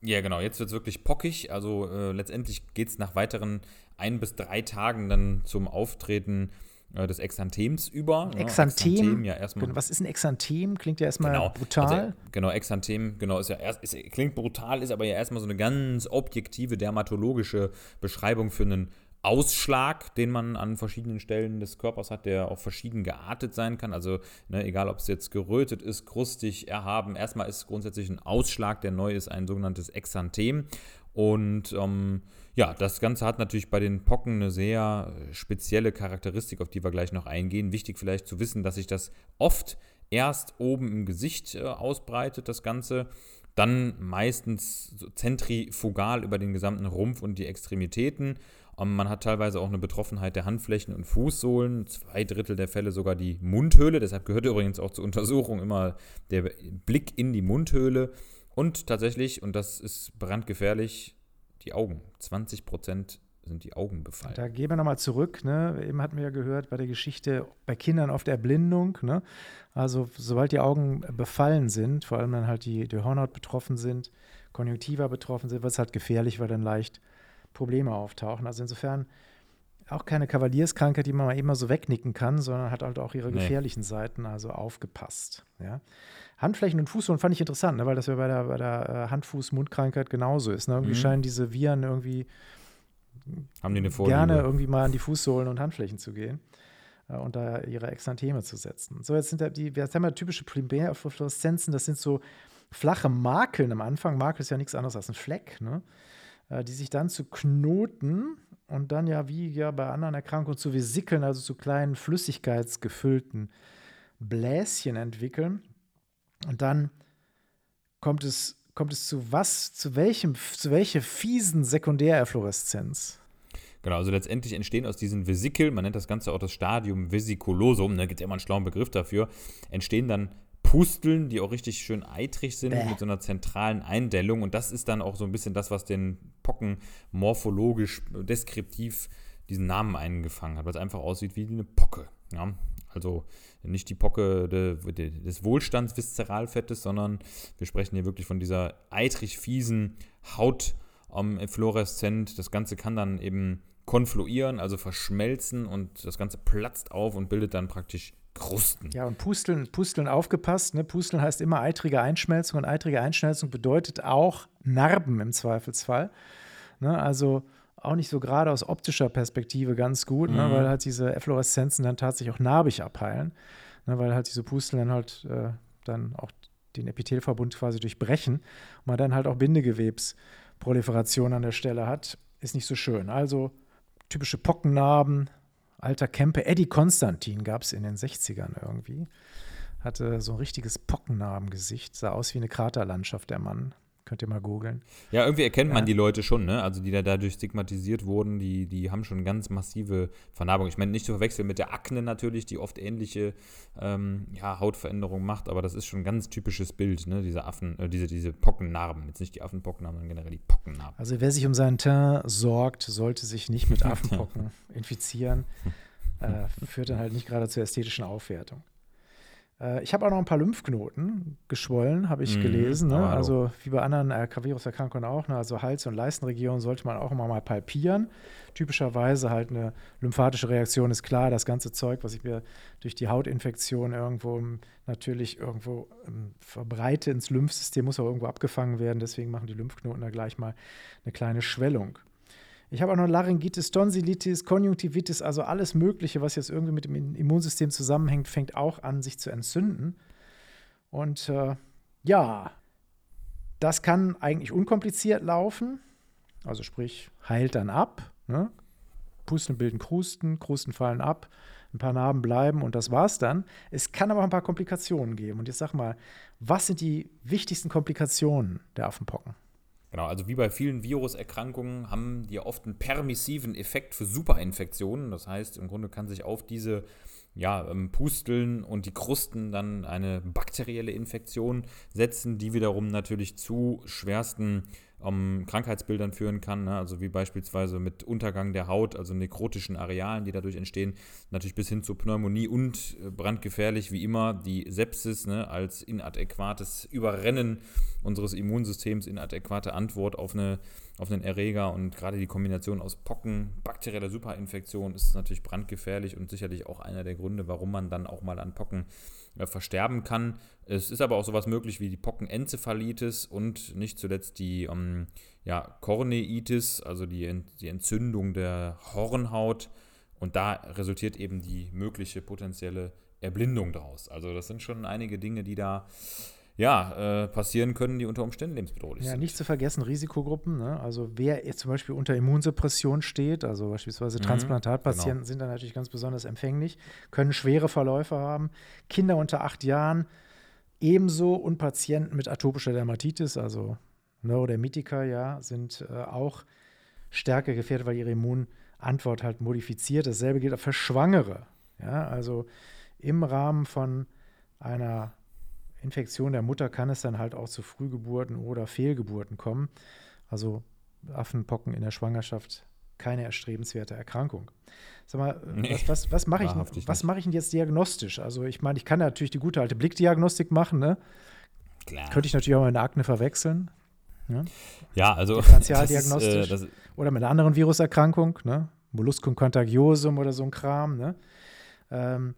Ja, genau. Jetzt wird es wirklich pockig. Also äh, letztendlich geht es nach weiteren ein bis drei Tagen dann zum Auftreten des Exanthems über. Ne? Exanthem? Exanthem ja erstmal. Was ist ein Exanthem? Klingt ja erstmal genau. brutal. Also, genau, Exanthem, genau, ist ja erst, ist, klingt brutal, ist aber ja erstmal so eine ganz objektive dermatologische Beschreibung für einen Ausschlag, den man an verschiedenen Stellen des Körpers hat, der auch verschieden geartet sein kann. Also ne, egal, ob es jetzt gerötet ist, krustig, erhaben. Erstmal ist grundsätzlich ein Ausschlag, der neu ist, ein sogenanntes Exanthem. Und ähm, ja, das Ganze hat natürlich bei den Pocken eine sehr spezielle Charakteristik, auf die wir gleich noch eingehen. Wichtig vielleicht zu wissen, dass sich das oft erst oben im Gesicht äh, ausbreitet, das Ganze dann meistens so zentrifugal über den gesamten Rumpf und die Extremitäten Ähm, man hat teilweise auch eine Betroffenheit der Handflächen und Fußsohlen, zwei Drittel der Fälle sogar die Mundhöhle. Deshalb gehört übrigens auch zur Untersuchung immer der Blick in die Mundhöhle. Und tatsächlich, und das ist brandgefährlich, die Augen. 20 Prozent sind die Augen befallen. Da gehen wir nochmal zurück. Ne? Eben hatten wir ja gehört bei der Geschichte bei Kindern oft Erblindung. Ne? Also sobald die Augen befallen sind, vor allem dann halt die, die Hornhaut betroffen sind, Konjunktiva betroffen sind, wird es halt gefährlich, weil dann leicht Probleme auftauchen. Also insofern auch keine Kavalierskrankheit, die man mal eben so wegnicken kann, sondern hat halt auch ihre nee. gefährlichen Seiten, also aufgepasst. Ja? Handflächen und Fußsohlen fand ich interessant, ne? weil das ja bei der, bei der äh, Hand-Fuß-Mundkrankheit genauso ist. Ne? Irgendwie mhm. scheinen diese Viren irgendwie haben die eine gerne irgendwie mal an die Fußsohlen und Handflächen zu gehen äh, und da ihre Exantheme zu setzen. So, jetzt sind da die, jetzt haben wir typische Primärfluoreszenzen, das sind so flache Makeln am Anfang. Makel ist ja nichts anderes als ein Fleck, ne? Äh, die sich dann zu Knoten und dann ja wie ja bei anderen Erkrankungen zu Vesickeln, also zu kleinen flüssigkeitsgefüllten Bläschen entwickeln. Und dann kommt es kommt es zu was, zu welchem, zu welcher fiesen Sekundäreffloreszenz? Genau, also letztendlich entstehen aus diesen Vesikel, man nennt das Ganze auch das Stadium Vesikulosum, da ne, gibt es immer einen schlauen Begriff dafür, entstehen dann Pusteln, die auch richtig schön eitrig sind, Bäh. mit so einer zentralen Eindellung. Und das ist dann auch so ein bisschen das, was den Pocken morphologisch, deskriptiv diesen Namen eingefangen hat, weil es einfach aussieht wie eine Pocke. Ja? Also nicht die Pocke de, de, des Wohlstandsviszeralfettes, sondern wir sprechen hier wirklich von dieser eitrig fiesen Haut um, fluoreszent. Das Ganze kann dann eben konfluieren, also verschmelzen und das Ganze platzt auf und bildet dann praktisch Krusten. Ja, und Pusteln, Pusteln aufgepasst. Ne? Pusteln heißt immer eitrige Einschmelzung und eitrige Einschmelzung bedeutet auch Narben im Zweifelsfall. Ne? Also auch nicht so gerade aus optischer Perspektive ganz gut, ne, mhm. ne, weil halt diese Effloreszenzen dann tatsächlich auch narbig abheilen, ne, weil halt diese Pusteln dann halt äh, dann auch den Epithelverbund quasi durchbrechen und man dann halt auch Bindegewebsproliferation an der Stelle hat, ist nicht so schön. Also typische Pockennarben, alter Kempe, Eddie Konstantin gab es in den 60ern irgendwie. Hatte so ein richtiges Pockennarbengesicht, sah aus wie eine Kraterlandschaft, der Mann. Könnt ihr mal googeln. Ja, irgendwie erkennt man die Leute schon, ne? Also die da dadurch stigmatisiert wurden, die, die haben schon ganz massive Vernarbungen. Ich meine, nicht zu verwechseln mit der Akne natürlich, die oft ähnliche ähm, ja, Hautveränderungen macht, aber das ist schon ein ganz typisches Bild, ne? Diese Affen, äh, diese, diese Pockennarben. Jetzt nicht die Affenpockennarben, sondern generell die Pockennarben. Also wer sich um seinen Teint sorgt, sollte sich nicht mit Affenpocken infizieren. Äh, führt dann halt nicht gerade zur ästhetischen Aufwertung. Äh, ich habe auch noch ein paar Lymphknoten geschwollen, habe ich mm, gelesen. Ne? Also wie bei anderen äh, Viruserkrankungen auch. Ne? Also Hals- und Leistenregionen sollte man auch immer mal palpieren. Typischerweise halt eine lymphatische Reaktion ist klar. Das ganze Zeug, was ich mir durch die Hautinfektion irgendwo natürlich irgendwo ähm, verbreite ins Lymphsystem, muss auch irgendwo abgefangen werden. Deswegen machen die Lymphknoten da gleich mal eine kleine Schwellung. Ich habe auch noch Laryngitis, Tonsillitis, Konjunktivitis, also alles Mögliche, was jetzt irgendwie mit dem Immunsystem zusammenhängt, fängt auch an, sich zu entzünden. Und äh, ja, das kann eigentlich unkompliziert laufen. Also sprich, heilt dann ab. Ne? Pusten bilden Krusten, Krusten fallen ab, ein paar Narben bleiben und das war's dann. Es kann aber auch ein paar Komplikationen geben. Und jetzt sag mal, was sind die wichtigsten Komplikationen der Affenpocken? Genau, also wie bei vielen Viruserkrankungen haben die oft einen permissiven Effekt für Superinfektionen. Das heißt, im Grunde kann sich auf diese ja, ähm, Pusteln und die Krusten dann eine bakterielle Infektion setzen, die wiederum natürlich zu schwersten ähm, Krankheitsbildern führen kann, ne? also wie beispielsweise mit Untergang der Haut, also nekrotischen Arealen, die dadurch entstehen, natürlich bis hin zur Pneumonie und äh, brandgefährlich wie immer die Sepsis ne? als inadäquates Überrennen unseres Immunsystems, inadäquate Antwort auf, eine, auf einen Erreger und gerade die Kombination aus Pocken, bakterieller Superinfektion ist natürlich brandgefährlich und sicherlich auch einer der Gründe, warum man dann auch mal an Pocken versterben kann. Es ist aber auch sowas möglich wie die Pockenenzephalitis und nicht zuletzt die ähm, ja, Korneitis, also die, die Entzündung der Hornhaut. Und da resultiert eben die mögliche potenzielle Erblindung daraus. Also das sind schon einige Dinge, die da ja, äh, passieren können, die unter Umständen lebensbedrohlich ja, sind. Ja, nicht zu vergessen Risikogruppen. Ne? Also wer jetzt zum Beispiel unter Immunsuppression steht, also beispielsweise mhm, Transplantatpatienten genau. sind da natürlich ganz besonders empfänglich, können schwere Verläufe haben. Kinder unter acht Jahren ebenso und Patienten mit atopischer Dermatitis, also Neurodermitiker, ja, sind äh, auch stärker gefährdet, weil ihre Immun Antwort halt modifiziert. Dasselbe gilt auch für Schwangere. Ja, also im Rahmen von einer Infektion der Mutter kann es dann halt auch zu Frühgeburten oder Fehlgeburten kommen. Also Affenpocken in der Schwangerschaft keine erstrebenswerte Erkrankung. Sag mal, nee, was, was, was mache ich, was ich denn jetzt diagnostisch? Also ich meine, ich kann natürlich die gute alte Blickdiagnostik machen, ne? Klar. Könnte ich natürlich auch meine Akne verwechseln. Ne? Ja, also Differentialdiagnostisch. Äh, oder mit einer anderen Viruserkrankung, ne? Molluscum contagiosum oder so ein Kram, ne? Ähm,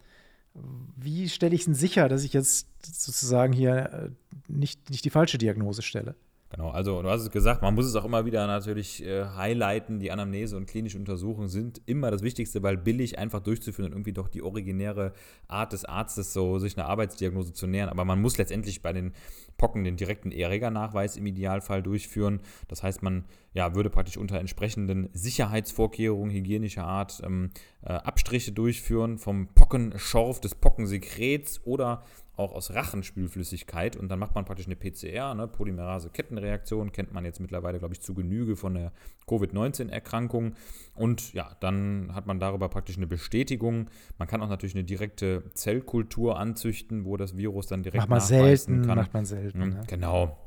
wie stelle ich denn sicher, dass ich jetzt sozusagen hier äh, nicht, nicht die falsche Diagnose stelle? Genau, also du hast es gesagt, man muss es auch immer wieder natürlich äh, highlighten. Die Anamnese und klinische Untersuchungen sind immer das Wichtigste, weil billig einfach durchzuführen und irgendwie doch die originäre Art des Arztes, so sich einer Arbeitsdiagnose zu nähern. Aber man muss letztendlich bei den Pocken den direkten Erregernachweis im Idealfall durchführen. Das heißt, man ja, würde praktisch unter entsprechenden Sicherheitsvorkehrungen hygienischer Art ähm, äh, Abstriche durchführen vom Pockenschorf des Pockensekrets oder auch aus Rachenspülflüssigkeit und dann macht man praktisch eine PCR, ne, Polymerase-Kettenreaktion, kennt man jetzt mittlerweile, glaube ich, zu Genüge von der Covid-19-Erkrankung und ja, dann hat man darüber praktisch eine Bestätigung. Man kann auch natürlich eine direkte Zellkultur anzüchten, wo das Virus dann direkt macht man selten, kann. Macht man selten. Mhm, Genau.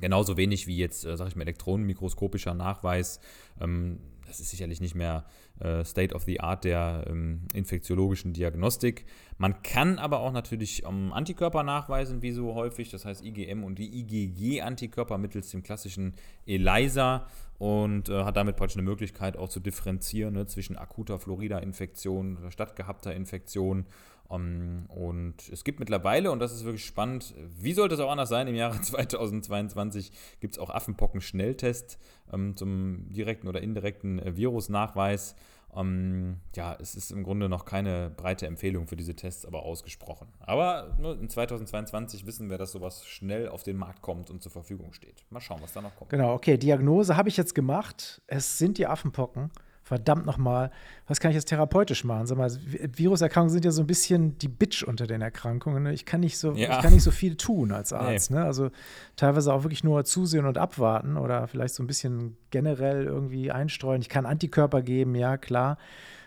Genauso wenig wie jetzt, äh, sage ich mal, elektronenmikroskopischer Nachweis. Ähm, das ist sicherlich nicht mehr äh, State of the Art der ähm, infektiologischen Diagnostik. Man kann aber auch natürlich ähm, Antikörper nachweisen, wie so häufig, das heißt IgM und die IgG-Antikörper mittels dem klassischen ELISA und äh, hat damit praktisch eine Möglichkeit auch zu differenzieren ne, zwischen akuter Florida-Infektion oder stattgehabter Infektion um, ähm, und es gibt mittlerweile, und das ist wirklich spannend, wie sollte es auch anders sein, im Jahre 2022 gibt es auch Affenpocken-Schnelltest ähm, zum direkten oder indirekten äh, Virusnachweis. Ähm, ja, es ist im Grunde noch keine breite Empfehlung für diese Tests, aber ausgesprochen. Aber ne, in 2022 wissen wir, dass sowas schnell auf den Markt kommt und zur Verfügung steht. Mal schauen, was da noch kommt. Genau, okay, Diagnose habe ich jetzt gemacht. Es sind die Affenpocken verdammt nochmal, was kann ich jetzt therapeutisch machen? Sag mal, Viruserkrankungen sind ja so ein bisschen die Bitch unter den Erkrankungen. Ne? Ich kann nicht so, ja. ich kann nicht so viel tun als Arzt. Nee. Ne? Also teilweise auch wirklich nur zusehen und abwarten oder vielleicht so ein bisschen generell irgendwie einstreuen. Ich kann Antikörper geben, ja, klar.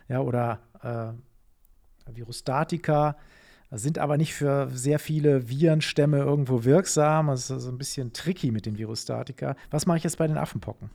Ja, oder äh, Virustatika sind aber nicht für sehr viele Virenstämme irgendwo wirksam. Das ist also ein bisschen tricky mit den Virustatika. Was mache ich jetzt bei den Affenpocken?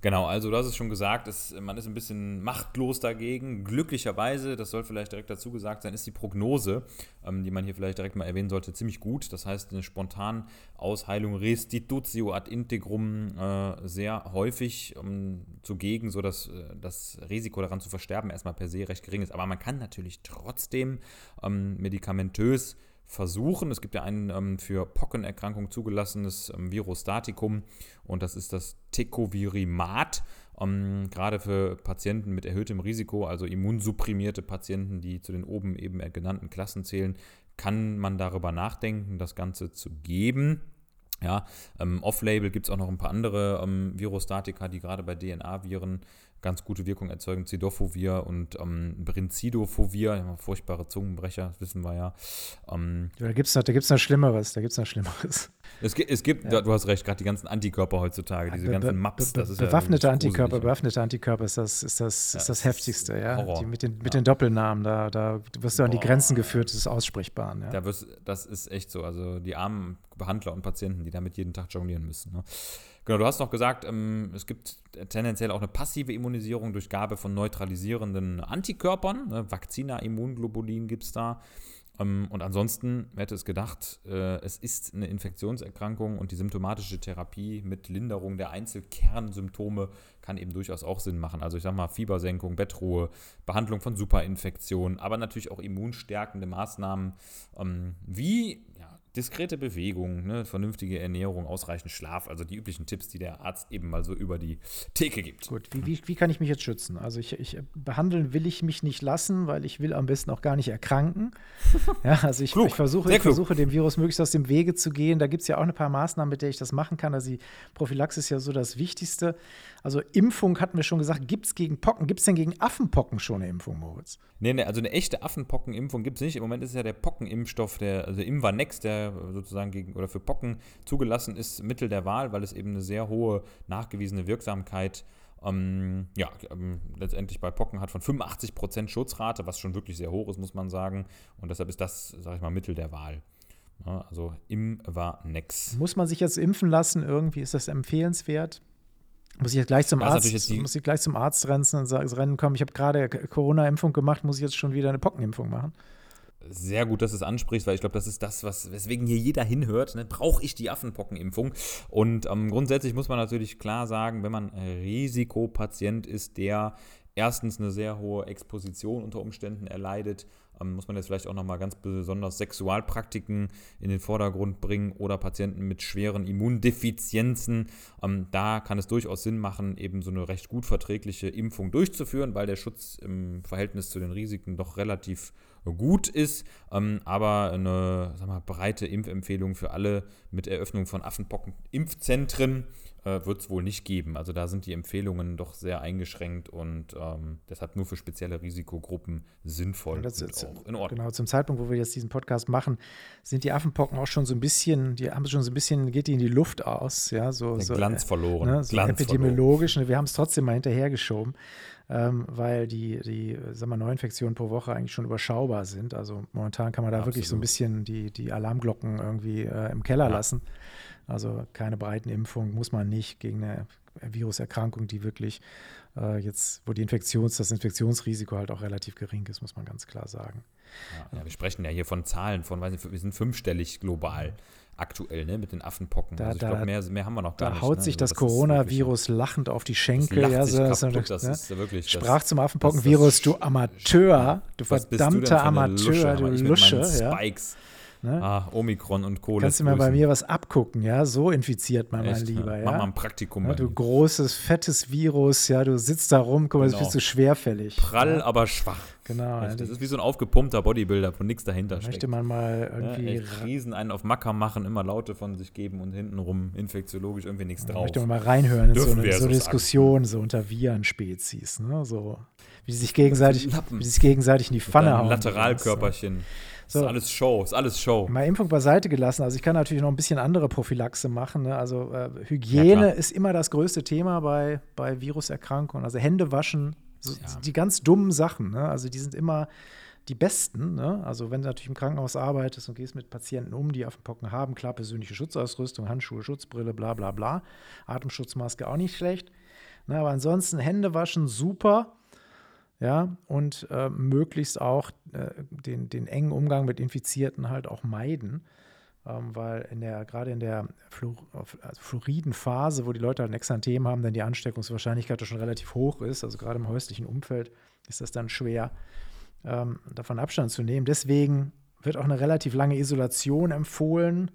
Genau, also du hast es schon gesagt, es, man ist ein bisschen machtlos dagegen. Glücklicherweise, das soll vielleicht direkt dazu gesagt sein, ist die Prognose, ähm, die man hier vielleicht direkt mal erwähnen sollte, ziemlich gut. Das heißt, eine spontane Ausheilung, Restitutio ad integrum, äh, sehr häufig ähm, zugegen, sodass äh, das Risiko daran zu versterben erstmal per se recht gering ist. Aber man kann natürlich trotzdem ähm, medikamentös versuchen. Es gibt ja ein ähm, für Pockenerkrankungen zugelassenes ähm, Virostatikum und das ist das Tecovirimat. Ähm, gerade für Patienten mit erhöhtem Risiko, also immunsupprimierte Patienten, die zu den oben eben genannten Klassen zählen, kann man darüber nachdenken, das Ganze zu geben. Ja, ähm, Off-Label gibt es auch noch ein paar andere ähm, Virostatika, die gerade bei DNA-Viren ganz gute Wirkung erzeugen. Zidofovir und ähm, Brincidofovir, ja, furchtbare Zungenbrecher, das wissen wir ja. Ähm, ja da gibt es noch, noch Schlimmeres, da gibt es noch Schlimmeres. Es, es gibt, ja. du hast recht, gerade die ganzen Antikörper heutzutage, diese be ganzen Maps. Be be bewaffnete ja Antikörper, bewaffnete Antikörper ist das, ist das, ist das Heftigste, ja. Die mit den, mit den Doppelnamen, da, da wirst du an die Grenzen geführt des Aussprechbaren. Ja. Da wirst, das ist echt so. Also die armen Behandler und Patienten, die damit jeden Tag jonglieren müssen. Ne? Genau, du hast noch gesagt, ähm, es gibt tendenziell auch eine passive Immunisierung durch Gabe von neutralisierenden Antikörpern. Ne? Vaccina-Immunglobulin gibt es da. Ähm, und ansonsten, wer hätte es gedacht, äh, es ist eine Infektionserkrankung und die symptomatische Therapie mit Linderung der Einzelkernsymptome kann eben durchaus auch Sinn machen. Also ich sage mal Fiebersenkung, Bettruhe, Behandlung von Superinfektionen, aber natürlich auch immunstärkende Maßnahmen ähm, wie diskrete Bewegung, ne, vernünftige Ernährung, ausreichend Schlaf, also die üblichen Tipps, die der Arzt eben mal so über die Theke gibt. Gut, wie, wie, wie kann ich mich jetzt schützen? Also ich, ich, behandeln will ich mich nicht lassen, weil ich will am besten auch gar nicht erkranken. ja, also ich, ich versuche, ich versuche dem Virus möglichst aus dem Wege zu gehen. Da gibt es ja auch ein paar Maßnahmen, mit denen ich das machen kann. Also die Prophylaxe ist ja so das Wichtigste. Also Impfung hatten wir schon gesagt, gibt es gegen Pocken, gibt es denn gegen Affenpocken schon eine Impfung, Moritz? Nee, nee, also eine echte Affenpockenimpfung gibt es nicht. Im Moment ist ja der Pockenimpfstoff, der, also Imvanex, der sozusagen gegen oder für Pocken zugelassen ist, Mittel der Wahl, weil es eben eine sehr hohe nachgewiesene Wirksamkeit Ähm, ja, ähm, letztendlich bei Pocken hat von 85% Schutzrate, was schon wirklich sehr hoch ist, muss man sagen. Und deshalb ist das, sage ich mal, Mittel der Wahl. Ja, also im war nix. Muss man sich jetzt impfen lassen? Irgendwie ist das empfehlenswert? Muss ich jetzt gleich zum Das Arzt, muss ich gleich zum Arzt rennen und sagen, rennen, komm, ich habe gerade Corona-Impfung gemacht, muss ich jetzt schon wieder eine Pockenimpfung machen? Sehr gut, dass du es ansprichst, weil ich glaube, das ist das, was, weswegen hier jeder hinhört. Ne? Brauche ich die Affenpockenimpfung? Und ähm, grundsätzlich muss man natürlich klar sagen, wenn man äh, Risikopatient ist, der erstens eine sehr hohe Exposition unter Umständen erleidet, muss man jetzt vielleicht auch nochmal ganz besonders Sexualpraktiken in den Vordergrund bringen oder Patienten mit schweren Immundefizienzen. Ähm, da kann es durchaus Sinn machen, eben so eine recht gut verträgliche Impfung durchzuführen, weil der Schutz im Verhältnis zu den Risiken doch relativ gut ist, ähm, aber eine mal, breite Impfempfehlung für alle mit Eröffnung von Affenpocken-Impfzentren äh, wird es wohl nicht geben. Also da sind die Empfehlungen doch sehr eingeschränkt und ähm, deshalb nur für spezielle Risikogruppen sinnvoll Und das ist- auch in Ordnung. Genau, zum Zeitpunkt, wo wir jetzt diesen Podcast machen, sind die Affenpocken auch schon so ein bisschen, die haben schon so ein bisschen, geht die in die Luft aus, ja, so, so, Glanz verloren. ne, so Glanz epidemiologisch. Ne, wir haben es trotzdem mal hinterhergeschoben, ähm, weil die, die äh, sagen wir, Neuinfektionen pro Woche eigentlich schon überschaubar sind. Also momentan kann man da wirklich so ein Absolut. bisschen die, die Alarmglocken irgendwie äh, im Keller Ja. lassen. Also keine breiten Impfungen muss man nicht gegen eine Viruserkrankung, die wirklich äh, jetzt, wo die Infektions, das Infektionsrisiko halt auch relativ gering ist, muss man ganz klar sagen. Ja, ja, wir sprechen ja hier von Zahlen, von, weiß nicht, wir sind fünfstellig global aktuell, ne, mit den Affenpocken. Da- also ich da- glaube, mehr, mehr haben wir noch gar Da nicht. haut ne? sich Also das, wirklich- Coronavirus lachend auf die Das Schenkel. lacht ja, so, kaputt, das ne? ist wirklich, das- Sprach zum das- Affenpockenvirus, du das- Amateur, du du verdammter eine Amateur, du Lusche, mit Lusche. Ja, Spikes. Ne? Ah, Omikron und Co. Kannst du mal bei mir was abgucken, ja? So infiziert man, mein Echt, Lieber, ja. Mach mal ja? ein Praktikum ja du mir. großes, fettes Virus, ja, du sitzt da rum, guck mal, das Genau. bist du schwerfällig. Prall, ja? aber schwach. Genau, ja, das das ist wie so ein aufgepumpter Bodybuilder, wo nichts dahinter möchte steckt. man mal Ja, irgendwie, echt Riesen einen auf Macker machen, immer Laute von sich geben und hintenrum infektiologisch irgendwie nichts drauf. möchte man mal reinhören in so Dürfen eine, so eine. Diskussion, so unter Viren-Spezies, ne? So, wie die sich gegenseitig, wie die sich gegenseitig in die Pfanne hauen. Lateralkörperchen. So. Ist alles Show, ist alles Show. Mal Impfung beiseite gelassen. Also ich kann natürlich noch ein bisschen andere Prophylaxe machen. Ne? Also äh, Ja, Hygiene klar. ist immer das größte Thema bei, bei Viruserkrankungen. Also Hände waschen, so, Ja. die ganz dummen Sachen. Ne? Also die sind immer die besten. Ne? Also wenn du natürlich im Krankenhaus arbeitest und gehst mit Patienten um, die Affenpocken haben, klar, persönliche Schutzausrüstung, Handschuhe, Schutzbrille, bla bla bla. Atemschutzmaske auch nicht schlecht. Ne? Aber ansonsten Hände waschen super. Ja, und äh, möglichst auch äh, den, den engen Umgang mit Infizierten halt auch meiden. Ähm, weil in der, gerade in der Flu also fluoriden Phase, wo die Leute halt ein Exanthem haben, dann die Ansteckungswahrscheinlichkeit schon relativ hoch ist, also gerade im häuslichen Umfeld ist das dann schwer, ähm, davon Abstand zu nehmen. Deswegen wird auch eine relativ lange Isolation empfohlen.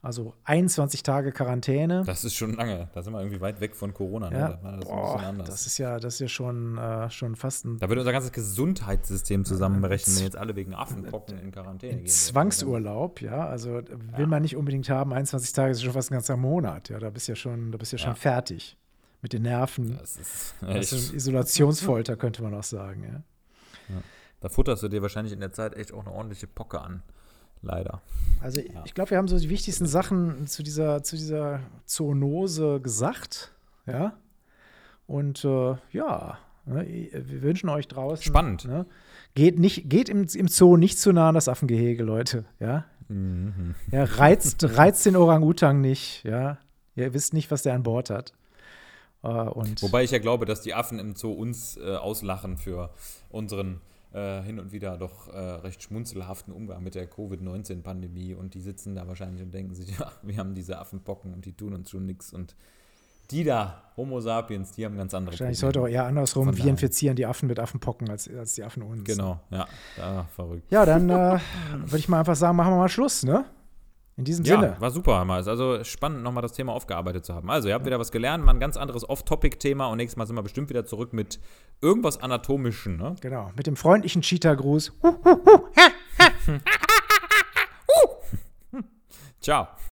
Also 21 Tage Quarantäne. Das ist schon lange. Da sind wir irgendwie weit weg von Corona. Ne? ja, Da das boah, das ist ja, das ist ja schon, äh, schon fast ein da würde unser ganzes Gesundheitssystem zusammenbrechen, wenn jetzt alle wegen Affenpocken in Quarantäne gehen. würden. Zwangsurlaub, ja. Also will man nicht unbedingt haben, 21 Tage ist schon fast ein ganzer Monat. Ja, da bist du ja schon, da bist ja schon Ja. fertig mit den Nerven. Das ist Das ist Isolationsfolter, könnte man auch sagen, ja. da futterst du dir wahrscheinlich in der Zeit echt auch eine ordentliche Pocke an. Leider. Also ich glaube, wir haben so die wichtigsten Sachen zu dieser, zu dieser Zoonose gesagt, ja. Und äh, ja, ne, wir wünschen euch draußen. Spannend. Ne, geht nicht, geht im, im Zoo nicht zu nah an das Affengehege, Leute, ja. Mhm. Ja, reizt, reizt den Orang-Utang nicht, ja. Ihr wisst nicht, was der an Bord hat. Äh, Wobei ich ja glaube, dass die Affen im Zoo uns äh, auslachen für unseren äh, hin und wieder doch äh, recht schmunzelhaften Umgang mit der Covid-19-Pandemie und die sitzen da wahrscheinlich und denken sich, ja, wir haben diese Affenpocken und die tun uns schon nichts und die da, Homo sapiens, die haben ganz andere wahrscheinlich sollte auch eher andersrum, Von wir daher. infizieren die Affen mit Affenpocken als, als die Affen uns. Genau, ja, ja verrückt. Ja, dann äh, würde ich mal einfach sagen, machen wir mal Schluss, ne? In diesem Ja, Sinne. war super, Hammer. Ist Also spannend, nochmal das Thema aufgearbeitet zu haben. Also, ihr habt wieder was gelernt, mal ein ganz anderes Off-Topic-Thema und nächstes Mal sind wir bestimmt wieder zurück mit irgendwas Anatomischen. Ne? Genau, mit dem freundlichen Cheetah-Gruß. Ciao.